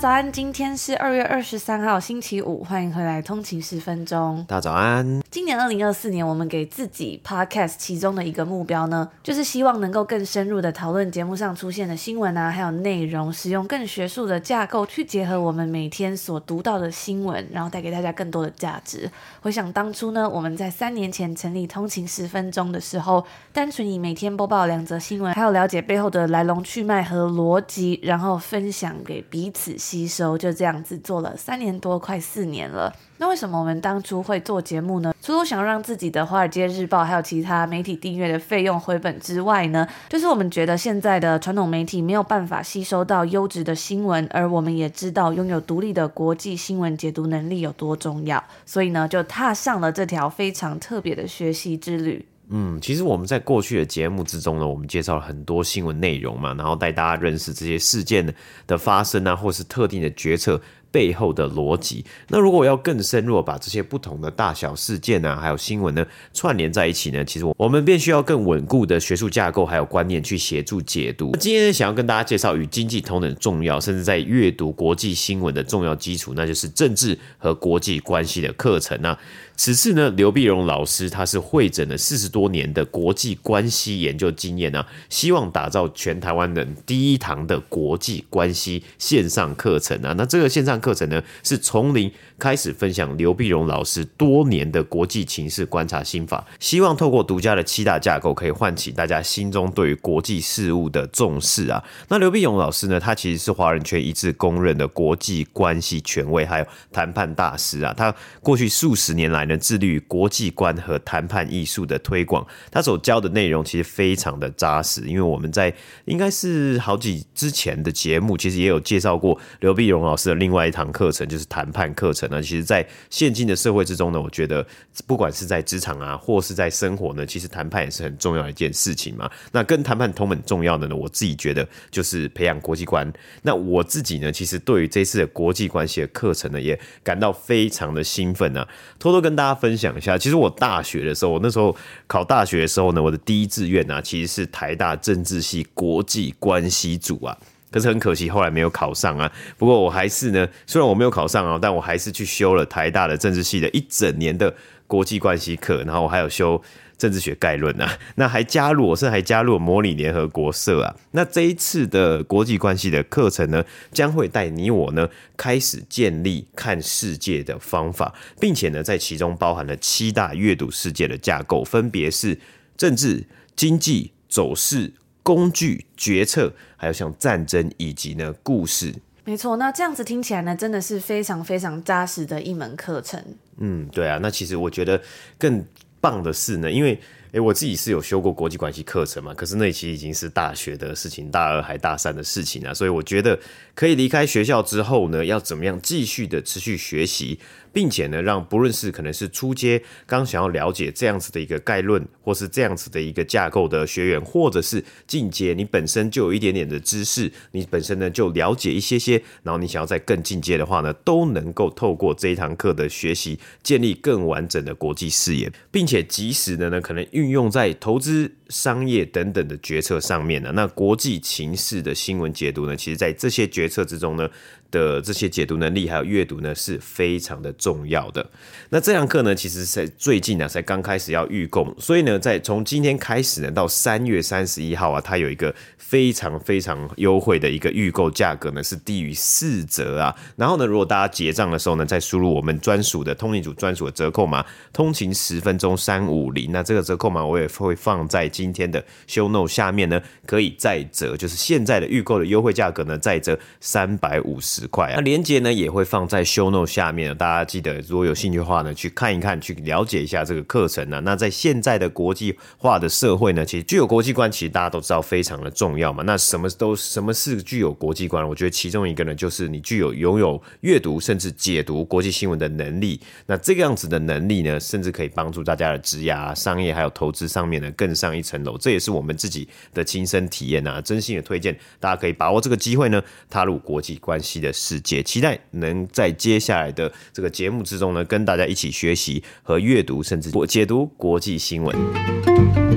早安，今天是二月二十三号，星期五，欢迎回来通勤十分钟。大家早安。今年二零二四年，我们给自己 Podcast 其中的一个目标呢，就是希望能够更深入的讨论节目上出现的新闻啊，还有内容，使用更学术的架构去结合我们每天所读到的新闻，然后带给大家更多的价值。回想当初呢，我们在三年前成立通勤十分钟的时候，单纯以每天播报两则新闻，还有了解背后的来龙去脉和逻辑，然后分享给彼此。吸收就这样子做了三年多，快四年了。那为什么我们当初会做节目呢？除了想让自己的《华尔街日报》还有其他媒体订阅的费用回本之外呢，就是我们觉得现在的传统媒体没有办法吸收到优质的新闻，而我们也知道拥有独立的国际新闻解读能力有多重要，所以呢，就踏上了这条非常特别的学习之旅。嗯，其实我们在过去的节目之中呢，我们介绍了很多新闻内容嘛，然后带大家认识这些事件的发生啊，或是特定的决策背后的逻辑。那如果我要更深入把这些不同的大小事件啊，还有新闻呢串联在一起呢，其实我们便需要更稳固的学术架构还有观念去协助解读。今天想要跟大家介绍与经济同等重要，甚至在阅读国际新闻的重要基础，那就是政治和国际关系的课程啊。此次呢，刘碧荣老师他是汇整了四十多年的国际关系研究经验啊，希望打造全台湾人第一堂的国际关系线上课程啊。那这个线上课程呢，是从零开始分享刘碧荣老师多年的国际情势观察心法，希望透过独家的七大架构，可以唤起大家心中对于国际事务的重视啊。那刘碧荣老师呢，他其实是华人圈一致公认的国际关系权威，还有谈判大师啊。他过去数十年来，致力于国际观和谈判艺术的推广，他所教的内容其实非常的扎实。因为我们在应该是好几之前的节目，其实也有介绍过刘碧荣老师的另外一堂课程，就是谈判课程呢。其实，在现今的社会之中呢，我觉得不管是在职场啊，或是在生活呢，其实谈判也是很重要的一件事情嘛。那跟谈判同等重要的呢，我自己觉得就是培养国际观。那我自己呢，其实对于这次的国际关系的课程呢，也感到非常的兴奋啊。偷偷跟大大家分享一下，其实我大学的时候，我那时候考大学的时候呢，我的第一志愿啊，其实是台大政治系国际关系组啊。可是很可惜，后来没有考上啊。不过我还是呢，虽然我没有考上啊，但我还是去修了台大的政治系的一整年的国际关系课，然后我还有修。政治学概论啊，那还加入，我是还加入了模拟联合国社啊。那这一次的国际关系的课程呢，将会带你我呢开始建立看世界的方法，并且呢，在其中包含了七大阅读世界的架构，分别是政治、经济、走势、工具、决策，还有像战争以及呢故事。没错，那这样子听起来呢，真的是非常非常扎实的一门课程。嗯，对啊，那其实我觉得更。棒的是呢，因为诶，我自己是有修过国际关系课程嘛，可是那其实已经是大学的事情，大二还大三的事情啊，所以我觉得可以离开学校之后呢，要怎么样继续的持续学习。并且呢，让不论是可能是初阶刚想要了解这样子的一个概论，或是这样子的一个架构的学员，或者是进阶，你本身就有一点点的知识，你本身呢就了解一些些，然后你想要再更进阶的话呢，都能够透过这一堂课的学习，建立更完整的国际视野，并且及时的呢，可能运用在投资、商业等等的决策上面呢。那国际情势的新闻解读呢，其实在这些决策之中呢。的这些解读能力还有阅读呢，是非常的重要的。那这堂课呢，其实在最近呢，才刚开始要预购，所以呢，在从今天开始呢，到三月三十一号啊，它有一个非常非常优惠的一个预购价格呢，是低于四折啊。然后呢，如果大家结账的时候呢，再输入我们专属的通勤组专属的折扣码，通勤十分钟三五零，那这个折扣码我也会放在今天的 show No 下面呢，可以再折，就是现在的预购的优惠价格呢，再折三百五十块。那链接呢也会放在 show No 下面，大家记得如果有兴趣的话呢，去看一看，去了解一下这个课程呢。那在现在的国际化的社会呢，其实具有国际观，其实大家都知道非常的重要嘛。那什么都什么是具有国际观？我觉得其中一个呢，就是你具有拥有阅读甚至解读国际新闻的能力。那这个样子的能力呢，甚至可以帮助大家的职业、商业还有投资上面呢更上一层楼。这也是我们自己的亲身体验啊，真心的推荐大家可以把握这个机会呢，踏入国际关系的世界。期待能在接下来的这个节目之中呢，跟大家一起学习和阅读，甚至解读国际新闻。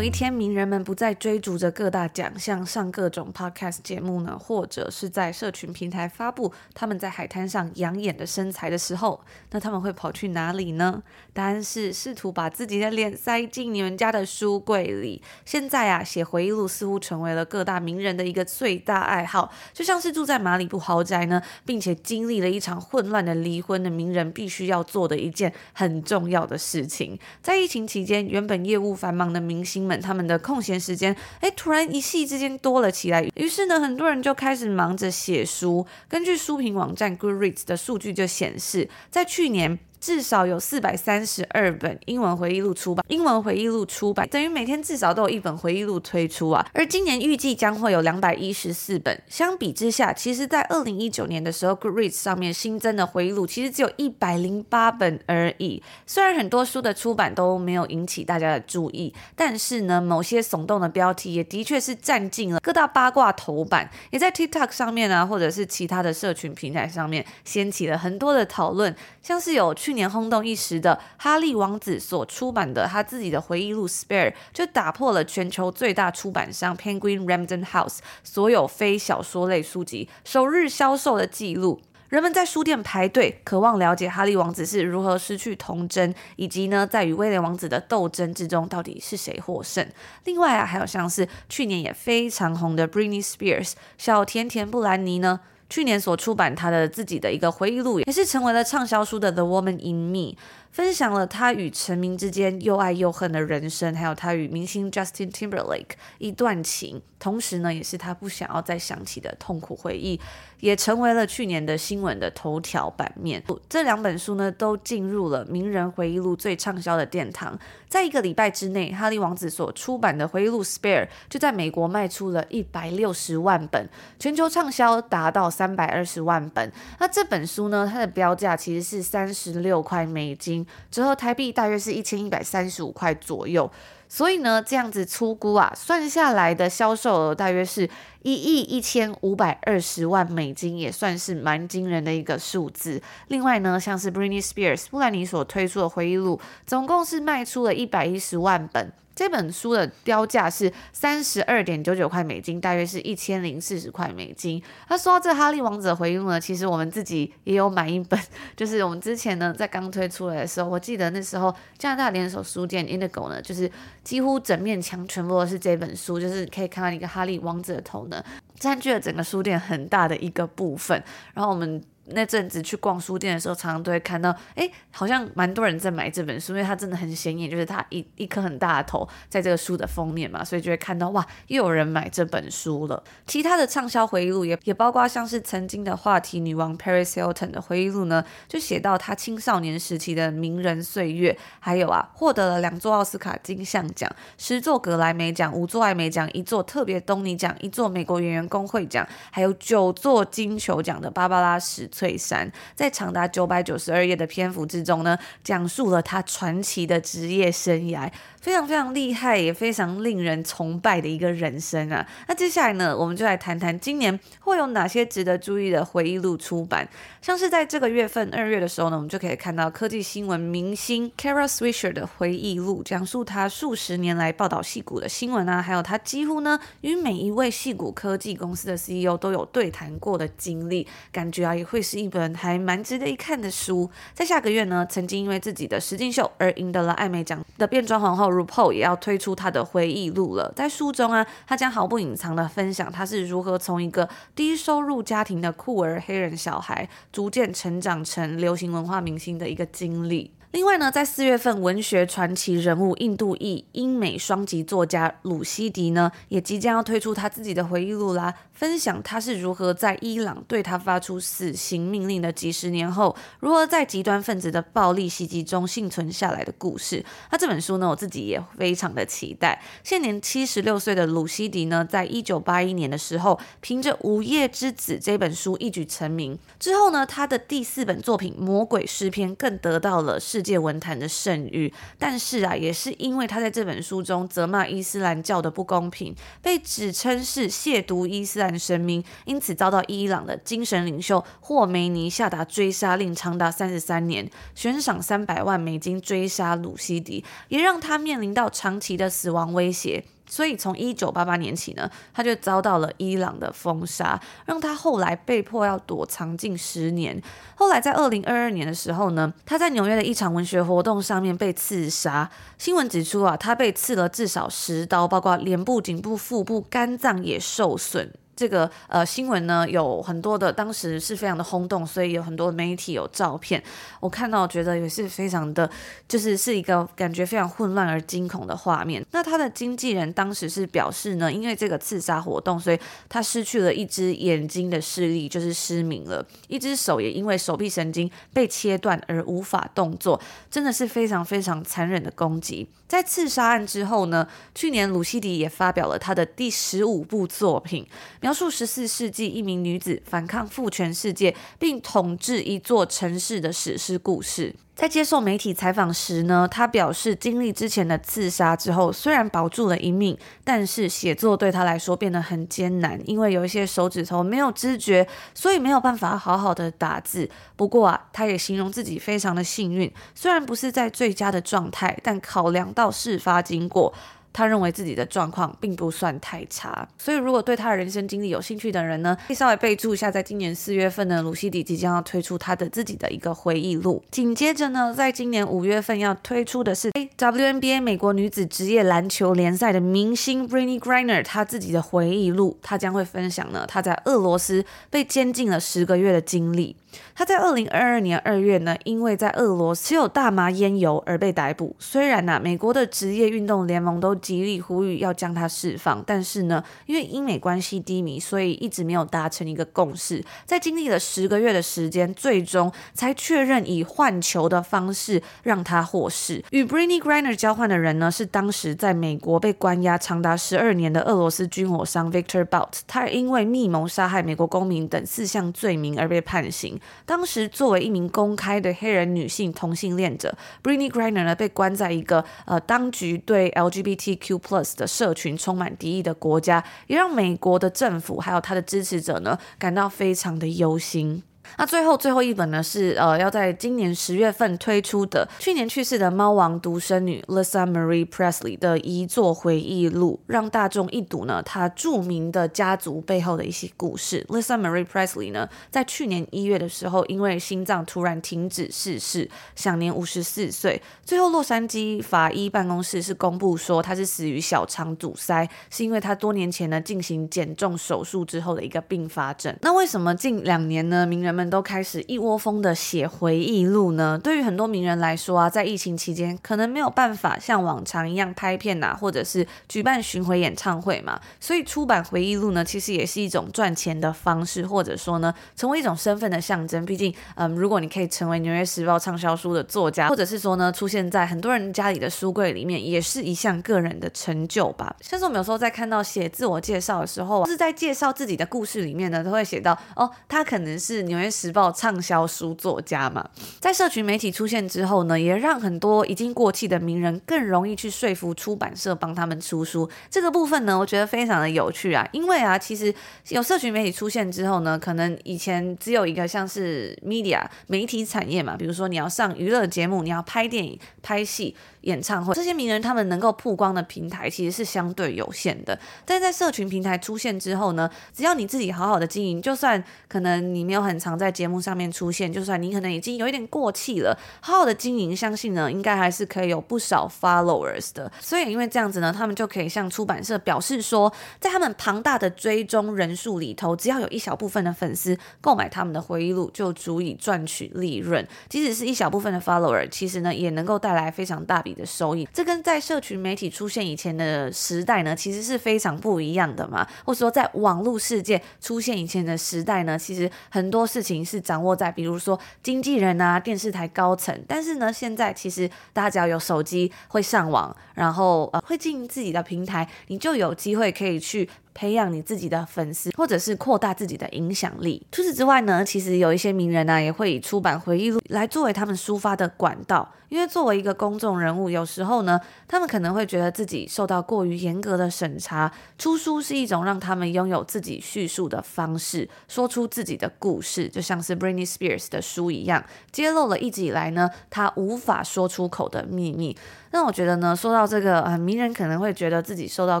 有一天，名人们不再追逐着各大奖项，上各种 podcast 节目呢，或者是在社群平台发布他们在海滩上养眼的身材的时候，那他们会跑去哪里呢？答案是试图把自己的脸塞进你们家的书柜里。现在啊，写回忆录似乎成为了各大名人的一个最大爱好，就像是住在马里布豪宅呢，并且经历了一场混乱的离婚的名人必须要做的一件很重要的事情。在疫情期间，原本业务繁忙的明星他们的空闲时间，哎，突然一夕之间多了起来。于是呢，很多人就开始忙着写书。根据书评网站 Goodreads 的数据就显示，在去年。至少有四百三十二本英文回忆录出版，英文回忆录出版等于每天至少都有一本回忆录推出啊。而今年预计将会有两百一十四本。相比之下，其实在二零一九年的时候，Goodreads 上面新增的回忆录其实只有一百零八本而已。虽然很多书的出版都没有引起大家的注意，但是呢，某些耸动的标题也的确是占尽了各大八卦头版，也在 TikTok 上面啊，或者是其他的社群平台上面掀起了很多的讨论，像是有去。去年轰动一时的哈利王子所出版的他自己的回忆录《Spare》，就打破了全球最大出版商 Penguin Random House 所有非小说类书籍首日销售的记录。人们在书店排队，渴望了解哈利王子是如何失去童真，以及呢，在与威廉王子的斗争之中，到底是谁获胜。另外啊，还有像是去年也非常红的 Britney Spears 小甜甜布兰妮呢。去年所出版他的自己的一个回忆录，也是成为了畅销书的《The Woman in Me》。分享了他与成名之间又爱又恨的人生，还有他与明星 Justin Timberlake 一段情，同时呢，也是他不想要再想起的痛苦回忆，也成为了去年的新闻的头条版面。这两本书呢，都进入了名人回忆录最畅销的殿堂。在一个礼拜之内，哈利王子所出版的回忆录《Spare》就在美国卖出了一百六十万本，全球畅销达到三百二十万本。那这本书呢，它的标价其实是三十六块美金。折合台币大约是一千一百三十五块左右，所以呢，这样子粗估啊，算下来的销售额大约是一亿一千五百二十万美金，也算是蛮惊人的一个数字。另外呢，像是 Britney Spears 布兰妮所推出的回忆录，总共是卖出了一百一十万本。这本书的标价是三十二点九九块美金，大约是一千零四十块美金。他说到这《哈利王子》回忆录呢，其实我们自己也有买一本，就是我们之前呢在刚推出来的时候，我记得那时候加拿大连锁书店 Indigo 呢，就是几乎整面墙全部都是这本书，就是可以看到一个哈利王子的头呢，占据了整个书店很大的一个部分。然后我们。那阵子去逛书店的时候，常常都会看到，哎，好像蛮多人在买这本书，因为它真的很显眼，就是它一一颗很大的头在这个书的封面嘛，所以就会看到哇，又有人买这本书了。其他的畅销回忆录也也包括像是曾经的话题女王 Paris Hilton 的回忆录呢，就写到她青少年时期的名人岁月，还有啊，获得了两座奥斯卡金像奖、十座格莱美奖、五座艾美奖、一座特别东尼奖、一座美国演员工会奖，还有九座金球奖的芭芭拉史翠山在长达九百九十二页的篇幅之中呢，讲述了他传奇的职业生涯。非常非常厉害，也非常令人崇拜的一个人生啊！那接下来呢，我们就来谈谈今年会有哪些值得注意的回忆录出版。像是在这个月份二月的时候呢，我们就可以看到科技新闻明星 Kara Swisher 的回忆录，讲述他数十年来报道戏骨的新闻啊，还有他几乎呢与每一位戏骨科技公司的 CEO 都有对谈过的经历，感觉啊也会是一本还蛮值得一看的书。在下个月呢，曾经因为自己的实境秀而赢得了艾美奖的变装皇后。RuPaul 也要推出他的回忆录了，在书中啊，他将毫不隐藏的分享他是如何从一个低收入家庭的酷儿黑人小孩，逐渐成长成流行文化明星的一个经历。另外呢，在四月份，文学传奇人物印度裔英美双籍作家鲁西迪呢，也即将要推出他自己的回忆录啦，分享他是如何在伊朗对他发出死刑命令的几十年后，如何在极端分子的暴力袭击中幸存下来的故事。那这本书呢，我自己也非常的期待。现年七十六岁的鲁西迪呢，在一九八一年的时候，凭着《午夜之子》这本书一举成名。之后呢，他的第四本作品《魔鬼诗篇》更得到了世界文坛的盛誉，但是啊，也是因为他在这本书中责骂伊斯兰教的不公平，被指称是亵渎伊斯兰神明，因此遭到伊朗的精神领袖霍梅尼下达追杀令，长达三十三年，悬赏三百万美金追杀鲁西迪，也让他面临到长期的死亡威胁。所以从一九八八年起呢，他就遭到了伊朗的封杀，让他后来被迫要躲藏近十年。后来在二零二二年的时候呢，他在纽约的一场文学活动上面被刺杀。新闻指出啊，他被刺了至少十刀，包括脸部、颈部、腹部、肝脏也受损。这个呃新闻呢，有很多的，当时是非常的轰动，所以有很多媒体有照片。我看到觉得也是非常的，就是是一个感觉非常混乱而惊恐的画面。那他的经纪人当时是表示呢，因为这个刺杀活动，所以他失去了一只眼睛的视力，就是失明了；一只手也因为手臂神经被切断而无法动作，真的是非常非常残忍的攻击。在刺杀案之后呢，去年鲁西迪也发表了他的第十五部作品，描述十四世纪一名女子反抗父权世界并统治一座城市的史诗故事。在接受媒体采访时呢，他表示经历之前的刺杀之后，虽然保住了一命，但是写作对他来说变得很艰难，因为有一些手指头没有知觉，所以没有办法好好的打字。不过啊，他也形容自己非常的幸运，虽然不是在最佳的状态，但考量到事发经过。他认为自己的状况并不算太差，所以如果对他的人生经历有兴趣的人呢，可以稍微备注一下，在今年四月份呢，鲁西迪即将要推出他的自己的一个回忆录。紧接着呢，在今年五月份要推出的是 WNBA 美国女子职业篮球联赛的明星 Brittney Griner 她自己的回忆录，她将会分享呢，她在俄罗斯被监禁了十个月的经历。他在二零二二年二月呢，因为在俄罗斯有大麻烟油而被逮捕。虽然呢、美国的职业运动联盟都极力呼吁要将他释放，但是呢，因为英美关系低迷，所以一直没有达成一个共识。在经历了十个月的时间，最终才确认以换球的方式让他获释。与 b r i n n y Griner 交换的人呢，是当时在美国被关押长达十二年的俄罗斯军火商 Victor Bout。他因为密谋杀害美国公民等四项罪名而被判刑。当时作为一名公开的黑人女性同性恋者，Britney Griner 呢，被关在一个呃当局对 LGBTQ+ 的社群充满敌意的国家，也让美国的政府还有他的支持者呢感到非常的忧心。那最后最后一本呢，是呃要在今年十月份推出的，去年去世的猫王独生女 Lisa Marie Presley 的遗作回忆录，让大众一睹呢她著名的家族背后的一些故事。Lisa Marie Presley 呢，在去年一月的时候，因为心脏突然停止逝世，享年五十四岁。最后洛杉矶法医办公室是公布说，她是死于小肠阻塞，是因为她多年前呢进行减重手术之后的一个并发症。那为什么近两年呢，名人们都开始一窝蜂的写回忆录呢？对于很多名人来说啊，在疫情期间可能没有办法像往常一样拍片呐，或者是举办巡回演唱会嘛，所以出版回忆录呢，其实也是一种赚钱的方式，或者说呢，成为一种身份的象征。毕竟，嗯，如果你可以成为《纽约时报》畅销书的作家，或者是说呢，出现在很多人家里的书柜里面，也是一项个人的成就吧。像是我们有时候在看到写自我介绍的时候，是在介绍自己的故事里面呢，都会写到哦，他可能是《纽约》时报畅销书作家嘛，在社群媒体出现之后呢，也让很多已经过气的名人更容易去说服出版社帮他们出书。这个部分呢，我觉得非常的有趣啊，因为啊，其实有社群媒体出现之后呢，可能以前只有一个像是 media 媒体产业嘛，比如说你要上娱乐节目，你要拍电影、拍戏。演唱会，这些名人他们能够曝光的平台其实是相对有限的。但在社群平台出现之后呢，只要你自己好好的经营，就算可能你没有很常在节目上面出现，就算你可能已经有一点过气了，好好的经营，相信呢应该还是可以有不少 followers 的。所以因为这样子呢，他们就可以向出版社表示说，在他们庞大的追踪人数里头，只要有一小部分的粉丝购买他们的回忆录，就足以赚取利润。即使是一小部分的 follower，其实呢也能够带来非常大笔的收益。这跟在社群媒体出现以前的时代呢，其实是非常不一样的嘛。或者说，在网络世界出现以前的时代呢，其实很多事情是掌握在，比如说经纪人啊、电视台高层。但是呢，现在其实大家只要有手机，会上网，然后呃会经营自己的平台，你就有机会可以去。培养你自己的粉丝，或者是扩大自己的影响力。除此之外呢，其实有一些名人呢、也会以出版回忆录来作为他们抒发的管道。因为作为一个公众人物，有时候呢，他们可能会觉得自己受到过于严格的审查。出书是一种让他们拥有自己叙述的方式，说出自己的故事，就像是 Britney Spears 的书一样，揭露了一直以来呢，他无法说出口的秘密。那我觉得呢，说到这个，呃，名人可能会觉得自己受到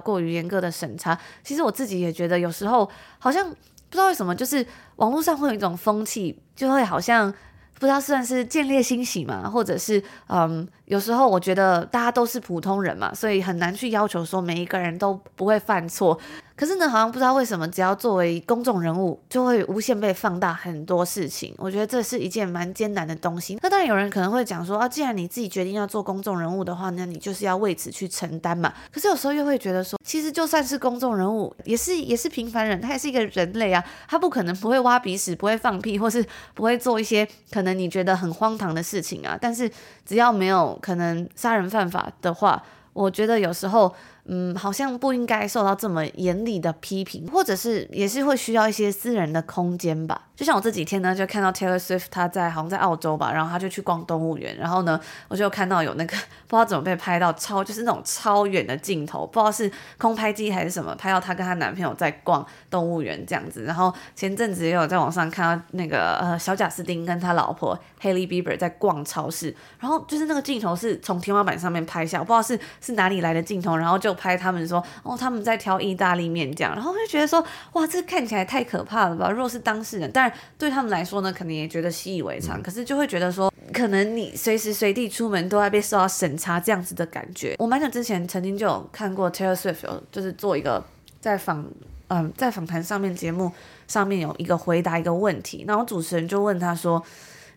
过于严格的审查。其实我自己也觉得，有时候好像不知道为什么，就是网络上会有一种风气，就会好像。不知道算是见猎心喜嘛，或者是嗯，有时候我觉得大家都是普通人嘛，所以很难去要求说每一个人都不会犯错。可是呢，好像不知道为什么，只要作为公众人物，就会无限被放大很多事情。我觉得这是一件蛮艰难的东西。那当然有人可能会讲说啊，既然你自己决定要做公众人物的话，那你就是要为此去承担嘛。可是有时候又会觉得说，其实就算是公众人物，也是也是平凡人，他也是一个人类啊，他不可能不会挖鼻屎，不会放屁，或是不会做一些可能你觉得很荒唐的事情啊。但是只要没有可能杀人犯法的话，我觉得有时候。嗯，好像不应该受到这么严厉的批评，或者是也是会需要一些私人的空间吧。就像我这几天呢，就看到 Taylor Swift 他在好像在澳洲吧，然后他就去逛动物园，然后呢，我就看到有那个不知道怎么被拍到超就是那种超远的镜头，不知道是空拍机还是什么，拍到她跟她男朋友在逛动物园这样子。然后前阵子也有在网上看到那个呃小贾斯汀跟他老婆 Hailey Bieber 在逛超市，然后就是那个镜头是从天花板上面拍下，我不知道是是哪里来的镜头，然后就拍他们说哦他们在挑意大利面这样，然后我就觉得说哇这看起来太可怕了吧，如果是当事人，当然。对他们来说呢，可能也觉得习以为常，可是就会觉得说，可能你随时随地出门都在被受到审查这样子的感觉。我蛮久之前曾经就有看过 Taylor Swift 有就是做一个在访，嗯，在访谈上面节目上面有一个回答一个问题，然后主持人就问他说，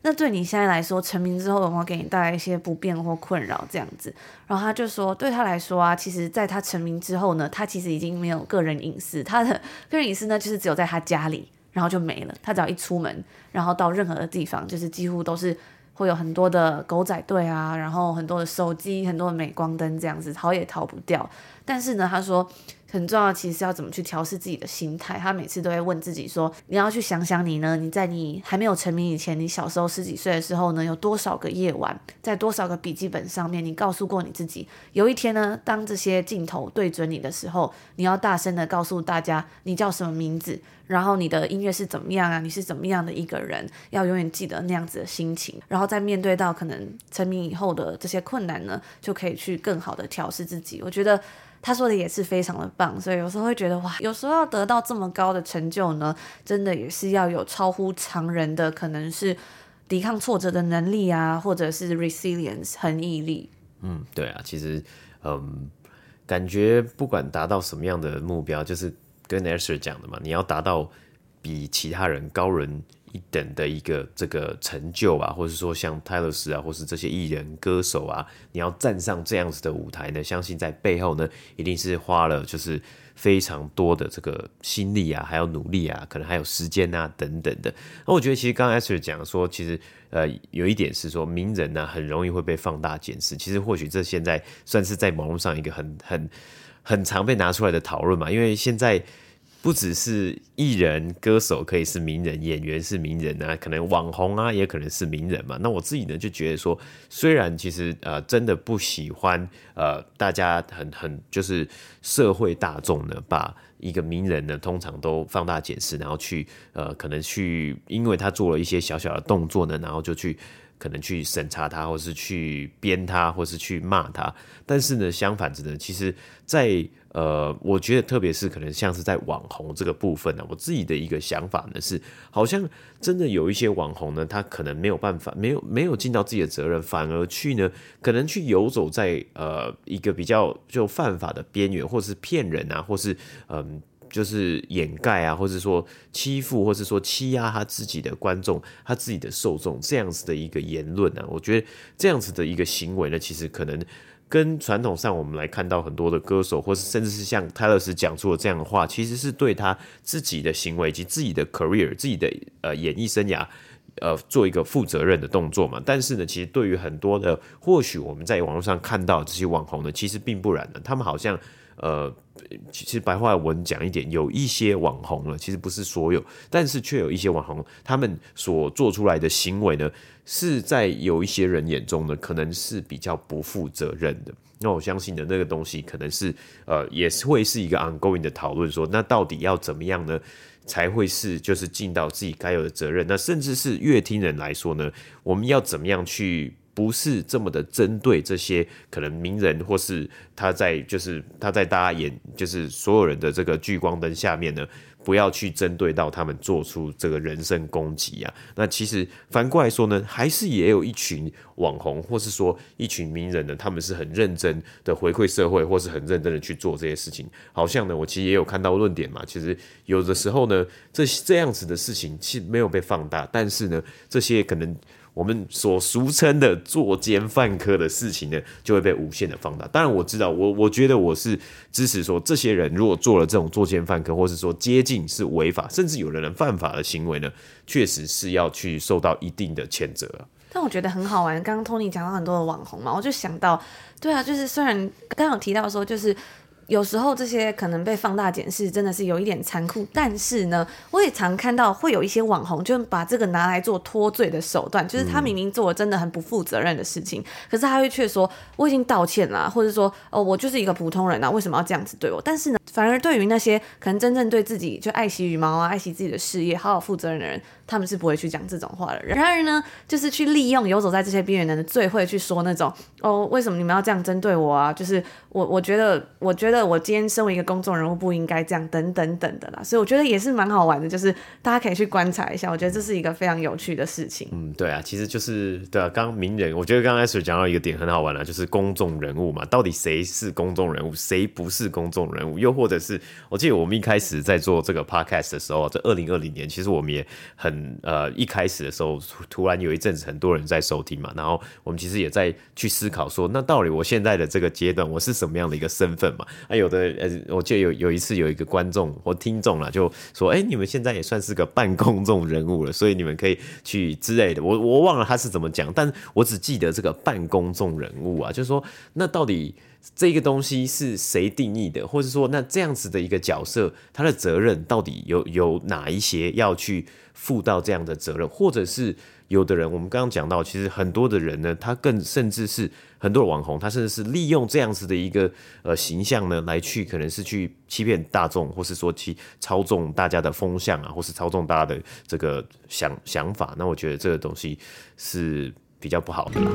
那对你现在来说，成名之后有没有给你带来一些不便或困扰这样子？然后他就说，对他来说啊，其实在他成名之后呢，他其实已经没有个人隐私，他的个人隐私呢，就是只有在他家里。然后就没了。他只要一出门，然后到任何的地方，就是几乎都是会有很多的狗仔队啊，然后很多的手机，很多的镁光灯这样子，逃也逃不掉。但是呢，他说。很重要，其实是要怎么去调试自己的心态。他每次都会问自己说：“你要去想想你呢？你在你还没有成名以前，你小时候十几岁的时候呢，有多少个夜晚，在多少个笔记本上面，你告诉过你自己，有一天呢，当这些镜头对准你的时候，你要大声的告诉大家你叫什么名字，然后你的音乐是怎么样啊？你是怎么样的一个人？要永远记得那样子的心情，然后在面对到可能成名以后的这些困难呢，就可以去更好的调试自己。我觉得。他说的也是非常的棒，所以有时候会觉得哇，有时候要得到这么高的成就呢，真的也是要有超乎常人的，可能是抵抗挫折的能力啊，或者是 resilience 恒毅力。嗯，对啊，其实嗯，感觉不管达到什么样的目标，就是跟 Esther 讲的嘛，你要达到比其他人高人。一等的一个这个成就啊，或者说像泰勒斯啊，或是这些艺人歌手啊，你要站上这样子的舞台呢，相信在背后呢，一定是花了就是非常多的这个心力啊，还有努力啊，可能还有时间啊等等的。那我觉得其实刚刚 Esther 讲说，其实呃有一点是说，名人呢很容易会被放大检视。其实或许这现在算是在网络上一个很很很常被拿出来的讨论嘛，因为现在。不只是艺人、歌手可以是名人，演员是名人啊，可能网红啊也可能是名人嘛。那我自己呢就觉得说，虽然其实呃真的不喜欢呃大家很很就是社会大众呢把一个名人呢，通常都放大检视，然后去呃，可能去因为他做了一些小小的动作呢，然后就去。可能去审查他，或是去编他，或是去骂他。但是呢，相反着呢，其实在，呃，我觉得特别是可能像是在网红这个部分呢，我自己的一个想法呢是，好像真的有一些网红呢，他可能没有办法，没有没有尽到自己的责任，反而去呢，可能去游走在呃一个比较就犯法的边缘，或是骗人啊，或是嗯。就是掩盖啊，或者说欺负，或者说欺压他自己的观众，他自己的受众，这样子的一个言论呢、我觉得这样子的一个行为呢，其实可能跟传统上我们来看到很多的歌手，或是甚至是像泰勒斯讲出的这样的话，其实是对他自己的行为以及自己的 career、自己的呃演艺生涯，呃做一个负责任的动作嘛。但是呢，其实对于很多的，或许我们在网络上看到这些网红呢，其实并不然的，他们好像。呃，其实白话文讲一点，有一些网红了，其实不是所有，但是却有一些网红，他们所做出来的行为呢，是在有一些人眼中呢，可能是比较不负责任的。那我相信的那个东西，可能是呃，也是会是一个 ongoing 的讨论，说那到底要怎么样呢，才会是就是尽到自己该有的责任？那甚至是乐听人来说呢，我们要怎么样去？不是这么的针对这些可能名人，或是他在就是他在大家眼就是所有人的这个聚光灯下面呢，不要去针对到他们做出这个人身攻击啊。那其实反过来说呢，还是也有一群网红，或是说一群名人呢，他们是很认真的回馈社会，或是很认真的去做这些事情。好像呢，我其实也有看到论点嘛，其实有的时候呢，这这样子的事情其实没有被放大，但是呢，这些可能。我们所俗称的作奸犯科的事情呢，就会被无限的放大。当然，我知道，我我觉得我是支持说，这些人如果做了这种作奸犯科，或是说接近是违法，甚至有的人犯法的行为呢，确实是要去受到一定的谴责。但我觉得很好玩，刚刚 Tony 讲到很多的网红嘛，我就想到，对啊，就是虽然刚刚有提到说，就是。有时候这些可能被放大检视，真的是有一点残酷。但是呢，我也常看到会有一些网红，就把这个拿来做脱罪的手段，就是他明明做了真的很不负责任的事情，可是他会却说我已经道歉了，或者说哦，我就是一个普通人啊，为什么要这样子对我？但是呢，反而对于那些可能真正对自己就爱惜羽毛啊、爱惜自己的事业、好好负责任的人。他们是不会去讲这种话的。然而呢，就是去利用游走在这些边缘人的人，最会去说那种哦，为什么你们要这样针对我啊？就是我，我觉得，我觉得我今天身为一个公众人物，不应该这样，等等等的啦。所以我觉得也是蛮好玩的，就是大家可以去观察一下。我觉得这是一个非常有趣的事情。嗯，对啊，其实就是对啊。刚名人，我觉得刚开始讲到一个点很好玩了，就是公众人物嘛，到底谁是公众人物，谁不是公众人物？又或者是，我记得我们一开始在做这个 podcast 的时候，在二零二零年，其实我们也很。呃，一开始的时候，突然有一阵子很多人在收听嘛，然后我们其实也在去思考说，那到底我现在的这个阶段，我是什么样的一个身份嘛？啊，有的呃，我记得有有一次有一个观众或听众啦，就说，哎、你们现在也算是个半公众人物了，所以你们可以去之类的。我我忘了他是怎么讲，但我只记得这个半公众人物啊，就是说，那到底。这个东西是谁定义的，或者说，那这样子的一个角色，他的责任到底有有哪一些要去负到这样的责任，或者是有的人，我们刚刚讲到，其实很多的人呢，他更甚至是很多的网红，他甚至是利用这样子的一个呃形象呢，来去可能是去欺骗大众，或是说去操纵大家的风向啊，或是操纵大家的这个想想法。那我觉得这个东西是比较不好的啦。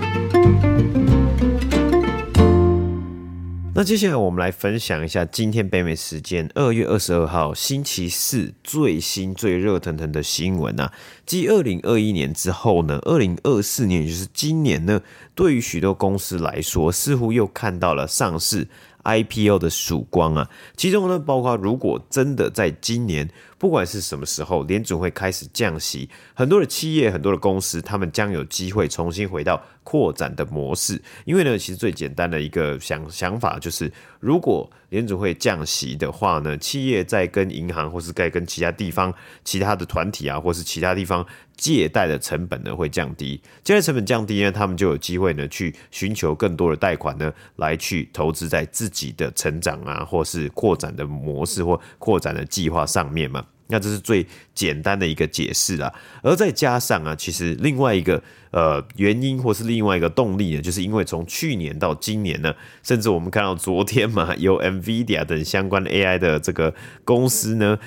那接下来我们来分享一下今天北美时间二月二十二号星期四最新最热腾腾的新闻啊！继二零二一年之后呢，二零二四年也就是今年呢，对于许多公司来说，似乎又看到了上市 IPO 的曙光啊！其中呢，包括如果真的在今年。不管是什么时候，联准会开始降息，很多的企业、很多的公司，他们将有机会重新回到扩展的模式。因为呢，其实最简单的一个想想法就是，如果联准会降息的话呢，企业在跟银行或是在跟其他地方、其他的团体啊，或是其他地方借贷的成本呢会降低。借贷成本降低呢，他们就有机会呢去寻求更多的贷款呢，来去投资在自己的成长啊，或是扩展的模式或扩展的计划上面嘛。那这是最简单的一个解释啦。而再加上啊，其实另外一个呃原因或是另外一个动力呢，就是因为从去年到今年呢，甚至我们看到昨天嘛，有 NVIDIA 等相关 AI 的这个公司呢。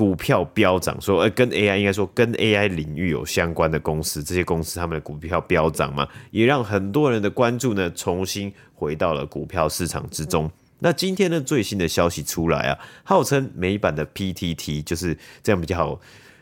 股票飙涨，说呃，跟 AI 应该说跟 AI 领域有相关的公司，这些公司他们的股票飙涨嘛，也让很多人的关注呢重新回到了股票市场之中。那今天呢最新的消息出来啊，号称美版的 PTT 就是这样比较好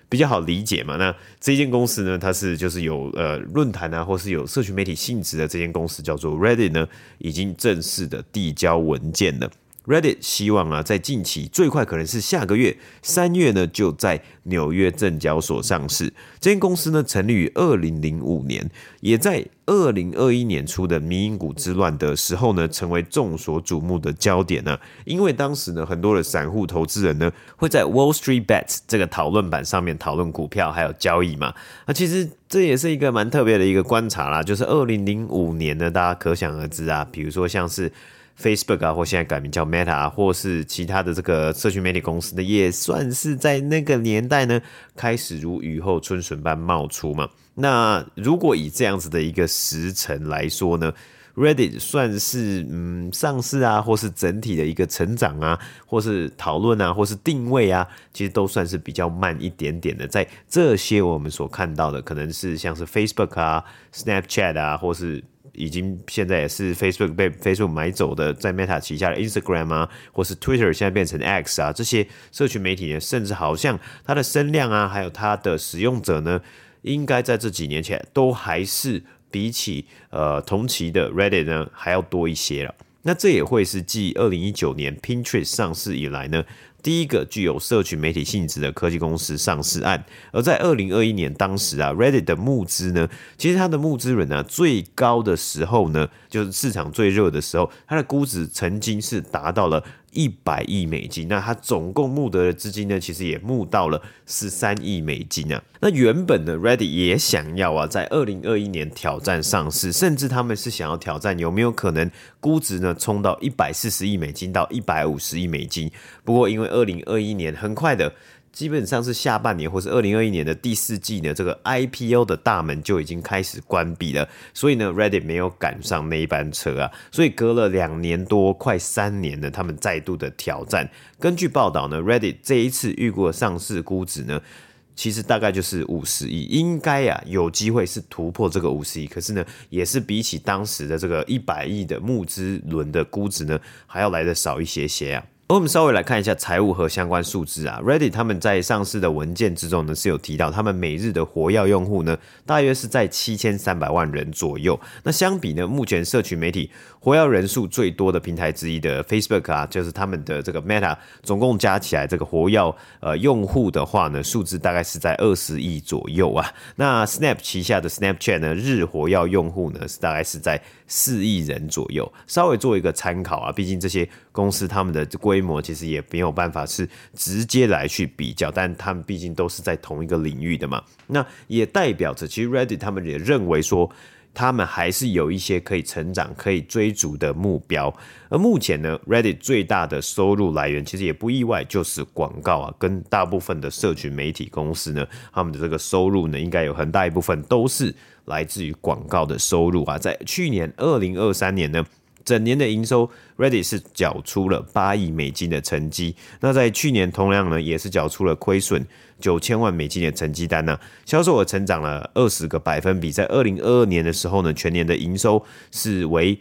比较好理解嘛。那这间公司呢，它是就是有呃论坛啊，或是有社群媒体性质的这间公司叫做 Reddit 呢，已经正式的递交文件了。Reddit 希望啊，在近期最快可能是下个月三月呢，就在纽约证交所上市。这间公司呢，成立于二零零五年，也在二零二一年初的迷因股之乱的时候呢，成为众所瞩目的焦点呢。因为当时呢，很多的散户投资人呢，会在 Wall Street Bets 这个讨论板上面讨论股票还有交易嘛。那其实这也是一个蛮特别的一个观察啦，就是二零零五年呢，大家可想而知啊，比如说像是。Facebook 啊，或现在改名叫 Meta 啊，或是其他的这个社群媒体公司呢，也算是在那个年代呢，开始如雨后春笋般冒出嘛。那如果以这样子的一个时程来说呢，Reddit 算是嗯上市啊，或是整体的一个成长啊，或是讨论啊，或是定位啊，其实都算是比较慢一点点的。在这些我们所看到的，可能是像是 Facebook 啊、Snapchat 啊，或是。已经现在也是 Facebook 被 Facebook 买走的，在 Meta 旗下的 Instagram 啊，或是 Twitter 现在变成 X 啊，这些社群媒体呢，甚至好像它的声量啊，还有它的使用者呢，应该在这几年前都还是比起呃同期的 Reddit 呢还要多一些了。那这也会是继二零一九年 Pinterest 上市以来呢，第一个具有社群媒体性质的科技公司上市案，而在二零二一年，当时啊，Reddit 的募资呢，其实它的募资人呢最高的时候呢，就是市场最热的时候，它的估值曾经是达到了。一百亿美金，那他总共募得的资金呢，其实也募到了十三亿美金啊。那原本呢 Ready 也想要啊，在二零二一年挑战上市，甚至他们是想要挑战有没有可能估值呢冲到一百四十亿美金到一百五十亿美金。不过因为二零二一年很快的。基本上是下半年或是二零二一年的第四季呢，这个 IPO 的大门就已经开始关闭了，所以呢，Reddit 没有赶上那一班车啊，所以隔了两年多，快三年呢，他们再度的挑战。根据报道呢，Reddit 这一次预估的上市估值呢，其实大概就是五十亿，应该啊有机会是突破这个五十亿，可是呢，也是比起当时的这个一百亿的募资轮的估值呢，还要来得少一些些啊。我们稍微来看一下财务和相关数字啊，Reddit 他们在上市的文件之中呢是有提到，他们每日的活跃用户呢大约是在七千三百万人左右。那相比呢，目前社群媒体活跃人数最多的平台之一的 Facebook 啊，就是他们的这个 Meta，总共加起来这个活跃呃用户的话呢，数字大概是在二十亿左右啊。那 Snap 旗下的 Snapchat 呢，日活跃用户呢是大概是在四亿人左右。稍微做一个参考啊，毕竟这些公司他们的规模其实也没有办法是直接来去比较，但他们毕竟都是在同一个领域的嘛。那也代表着，其实 Reddit 他们也认为说，他们还是有一些可以成长、可以追逐的目标。而目前呢，Reddit 最大的收入来源其实也不意外，就是广告啊，跟大部分的社群媒体公司呢，他们的这个收入呢，应该有很大一部分都是来自于广告的收入啊。在去年二零二三年呢。整年的营收，Ready 是缴出了八亿美金的成绩。那在去年同样呢，也是缴出了亏损九千万美金的成绩单呢。销售额成长了二十个百分比，在二零二二年的时候呢，全年的营收是为。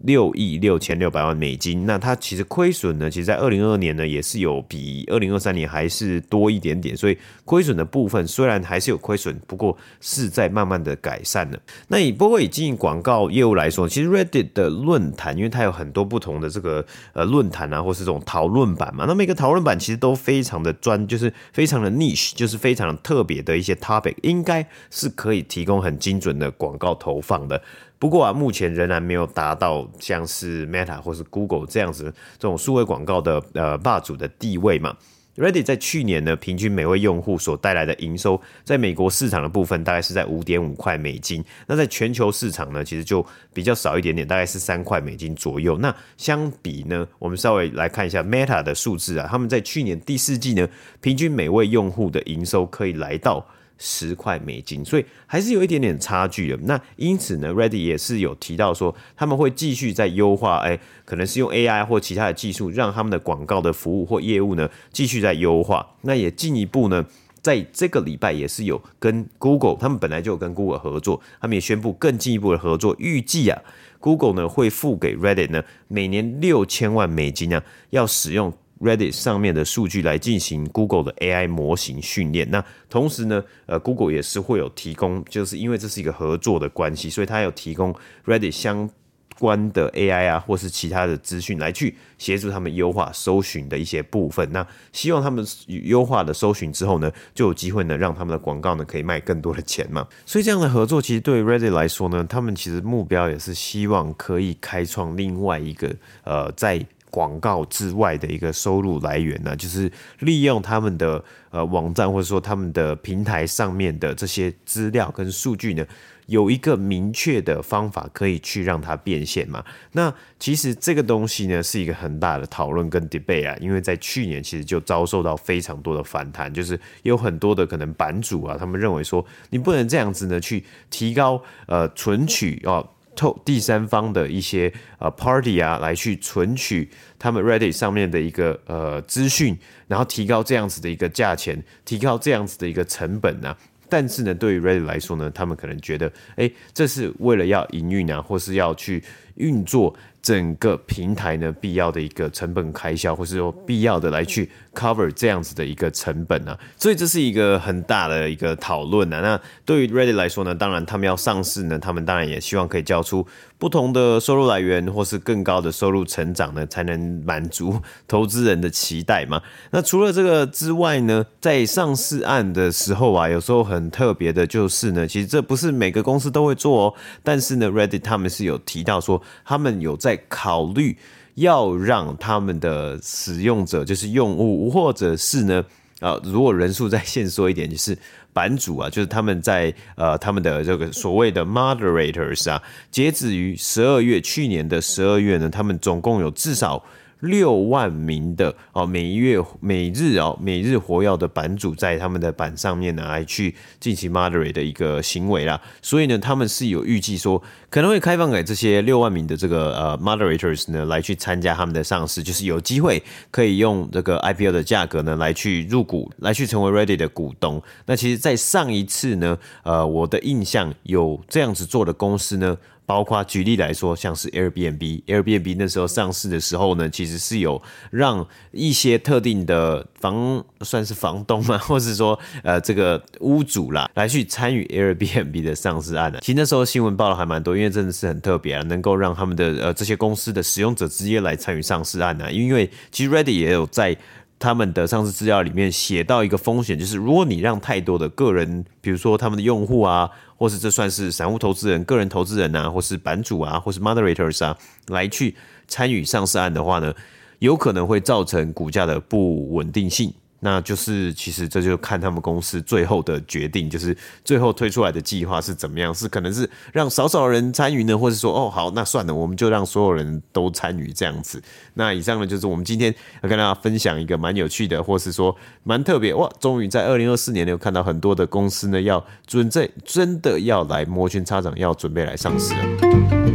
六亿六千六百万美金，那它其实亏损呢，其实，在二零二二年呢，也是有比二零二三年还是多一点点，所以亏损的部分虽然还是有亏损，不过是在慢慢的改善了。那以不过以经营广告业务来说，其实 Reddit 的论坛，因为它有很多不同的这个呃论坛啊，或是这种讨论版嘛，那每个讨论版其实都非常的专，就是非常的 niche，就是非常特别的一些 topic，应该是可以提供很精准的广告投放的。不过啊，目前仍然没有达到像是 Meta 或是 Google 这样子这种数位广告的呃霸主的地位嘛。Reddit 在去年呢，平均每位用户所带来的营收，在美国市场的部分大概是在五点五块美金。那在全球市场呢，其实就比较少一点点，大概是三块美金左右。那相比呢，我们稍微来看一下 Meta 的数字啊，他们在去年第四季呢，平均每位用户的营收可以来到。十块美金，所以还是有一点点差距的。那因此呢，Reddit 也是有提到说，他们会继续在优化，哎，可能是用 AI 或其他的技术，让他们的广告的服务或业务呢继续在优化。那也进一步呢，在这个礼拜也是有跟 Google，他们本来就有跟 Google 合作，他们也宣布更进一步的合作，预计啊，Google 呢会付给 Reddit 呢每年六千万美金啊，要使用。Reddit 上面的数据来进行 Google 的 AI 模型训练。那同时呢，呃，Google 也是会有提供，就是因为这是一个合作的关系，所以它有提供 Reddit 相关的 AI 啊，或是其他的资讯来去协助他们优化搜寻的一些部分。那希望他们优化的搜寻之后呢，就有机会呢，让他们的广告呢可以卖更多的钱嘛。所以这样的合作其实对 Reddit 来说呢，他们其实目标也是希望可以开创另外一个呃在。广告之外的一个收入来源呢，就是利用他们的呃网站或者说他们的平台上面的这些资料跟数据呢，有一个明确的方法可以去让它变现嘛。那其实这个东西呢是一个很大的讨论跟 debate 啊，因为在去年其实就遭受到非常多的反弹，就是有很多的可能版主啊，他们认为说你不能这样子呢去提高呃存取哦。透第三方的一些呃 party 啊，来去存取他们 ready 上面的一个呃资讯，然后提高这样子的一个价钱，提高这样子的一个成本呢、但是呢，对于 ready 来说呢，他们可能觉得，哎，这是为了要营运啊，或是要去运作。整个平台呢，必要的一个成本开销，或是说必要的来去 cover 这样子的一个成本啊，所以这是一个很大的一个讨论啊。那对于 Reddit 来说呢，当然他们要上市呢，他们当然也希望可以交出不同的收入来源，或是更高的收入成长呢，才能满足投资人的期待嘛。那除了这个之外呢，在上市案的时候啊，有时候很特别的就是呢，其实这不是每个公司都会做哦，但是呢，Reddit 他们是有提到说，他们有在考虑要让他们的使用者，就是用户，或者是呢，呃，如果人数再限缩一点，就是版主啊，就是他们在呃他们的这个所谓的 moderators 啊，截止于十二月，去年的十二月呢，他们总共有至少。六万名的哦，每月每日哦，每日活跃的版主在他们的版上面呢，来去进行 moderate 的一个行为啦。所以呢，他们是有预计说可能会开放给这些六万名的这个呃 moderators 呢，来去参加他们的上市，就是有机会可以用这个 IPO 的价格呢来去入股，来去成为 ready 的股东。那其实，在上一次呢，呃，我的印象有这样子做的公司呢。包括举例来说，像是 Airbnb，Airbnb 那时候上市的时候呢，其实是有让一些特定的房算是房东嘛，或是说呃这个屋主啦，来去参与 Airbnb 的上市案的。其实那时候新闻报道还蛮多，因为真的是很特别啊，能够让他们的呃这些公司的使用者直接来参与上市案呢。因为其实 Reddit 也有在他们的上市资料里面写到一个风险，就是如果你让太多的个人，比如说他们的用户啊。或是这算是散户投资人、个人投资人啊，或是版主啊，或是 moderators 啊，来去参与上市案的话呢，有可能会造成股价的不稳定性。那就是，其实这就看他们公司最后的决定，就是最后推出来的计划是怎么样，是可能是让少少人参与呢，或者说，哦，好，那算了，我们就让所有人都参与这样子。那以上呢，就是我们今天要跟大家分享一个蛮有趣的，或是说蛮特别哇，终于在二零二四年呢，有看到很多的公司呢，要准备真的要来摩拳擦掌，要准备来上市了。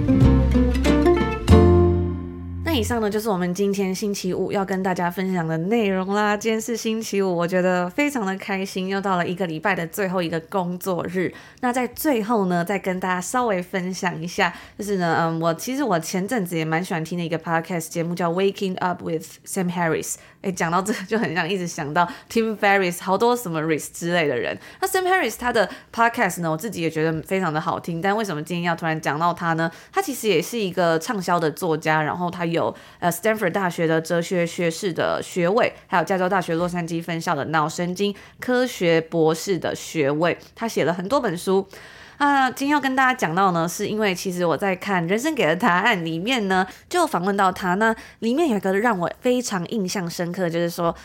那以上呢，就是我们今天星期五要跟大家分享的内容啦。今天是星期五，我觉得非常的开心，又到了一个礼拜的最后一个工作日。那在最后呢，再跟大家稍微分享一下，就是呢，嗯，我其实我前阵子也蛮喜欢听的一个 podcast 节目，叫 Waking Up with Sam Harris。诶，讲到这就很像一直想到 Tim Ferriss，好多什么 Riss 之类的人。那 Sam Harris 他的 podcast 呢，我自己也觉得非常的好听。但为什么今天要突然讲到他呢？他其实也是一个畅销的作家，然后他有呃 Stanford 大学的哲学学士的学位，还有加州大学洛杉矶分校的脑神经科学博士的学位。他写了很多本书。啊，今天要跟大家讲到呢，是因为其实我在看《人生给的答案》里面呢，就访问到他。那里面有一个让我非常印象深刻，就是说，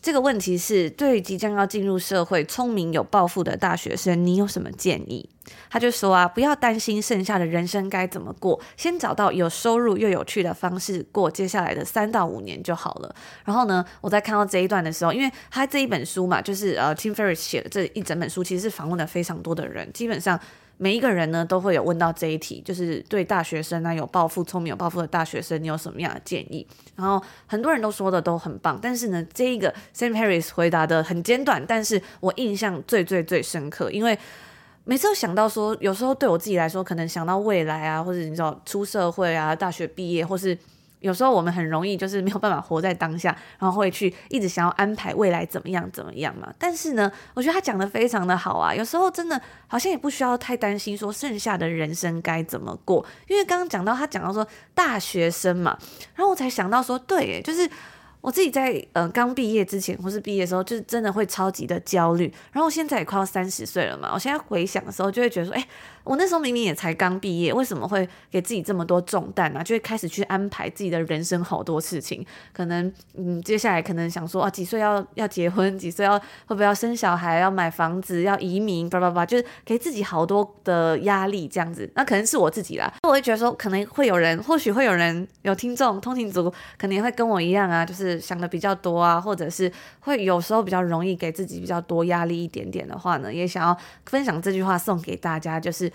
这个问题是对即将要进入社会、聪明有抱负的大学生，你有什么建议？他就说啊，不要担心剩下的人生该怎么过，先找到有收入又有趣的方式过接下来的三到五年就好了。然后呢，我在看到这一段的时候，因为他这一本书嘛，就是呃，Tim Ferriss 写的这一整本书，其实是访问了非常多的人，基本上。每一个人呢都会有问到这一题，就是对大学生啊有抱负、聪明有抱负的大学生，你有什么样的建议？然后很多人都说的都很棒，但是呢，这一个 Sam Harris 回答的很简短，但是我印象最最最深刻，因为每次都想到说，有时候对我自己来说，可能想到未来啊，或者你知道出社会啊、大学毕业，或是。有时候我们很容易就是没有办法活在当下，然后会去一直想要安排未来怎么样怎么样嘛。但是呢，我觉得他讲的非常的好啊。有时候真的好像也不需要太担心说剩下的人生该怎么过，因为刚刚讲到他讲到说大学生嘛，然后我才想到说，对，就是。我自己在呃刚毕业之前或是毕业的时候，就是真的会超级的焦虑。然后现在也快要三十岁了嘛，我现在回想的时候，就会觉得说，哎，我那时候明明也才刚毕业，为什么会给自己这么多重担呢？就会开始去安排自己的人生好多事情。可能嗯，接下来可能想说啊，几岁要要结婚，几岁要会不会要生小孩，要买房子，要移民，叭叭叭，就是给自己好多的压力这样子。那可能是我自己啦，我会觉得说，可能会有人，或许会有人有听众通勤族，可能也会跟我一样啊，就是。想的比较多啊，或者是会有时候比较容易给自己比较多压力一点点的话呢，也想要分享这句话送给大家，就是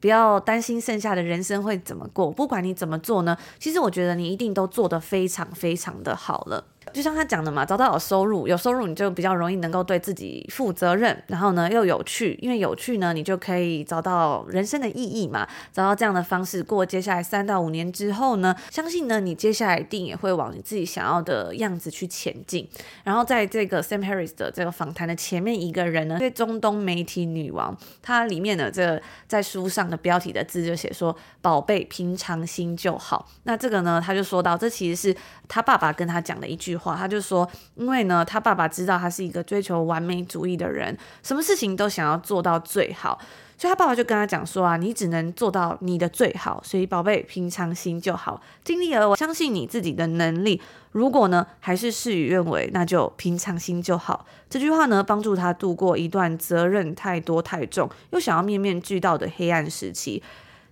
不要担心剩下的人生会怎么过，不管你怎么做呢，其实我觉得你一定都做得非常非常的好了。就像他讲的嘛，找到有收入，有收入你就比较容易能够对自己负责任，然后呢又有趣，因为有趣呢，你就可以找到人生的意义嘛，找到这样的方式过接下来三到五年之后呢，相信呢你接下来一定也会往你自己想要的样子去前进。然后在这个 Sam Harris 的这个访谈的前面一个人呢，对中东媒体女王，她里面的这个在书上的标题的字就写说：“宝贝，平常心就好。”那这个呢，他就说到，这其实是他爸爸跟他讲的一句。话，他就说，因为呢，他爸爸知道他是一个追求完美主义的人，什么事情都想要做到最好，所以他爸爸就跟他讲说啊，你只能做到你的最好，所以宝贝，平常心就好，尽力而为，相信你自己的能力。如果呢，还是事与愿违，那就平常心就好。这句话呢，帮助他度过一段责任太多太重，又想要面面俱到的黑暗时期。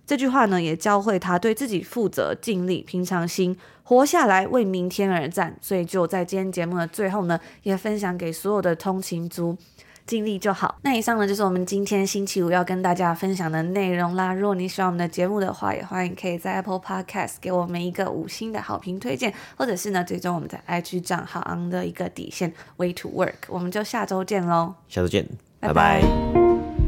这句话呢，也教会他对自己负责、尽力、平常心，活下来，为明天而战。所以就在今天节目的最后呢，也分享给所有的通勤族，尽力就好。那以上呢，就是我们今天星期五要跟大家分享的内容啦。如果你喜欢我们的节目的话，也欢迎可以在 Apple Podcast 给我们一个五星的好评推荐，或者是呢，追踪我们的 IG 账号 on 的一个底线 Way to Work。我们就下周见喽，下周见，拜拜。拜拜。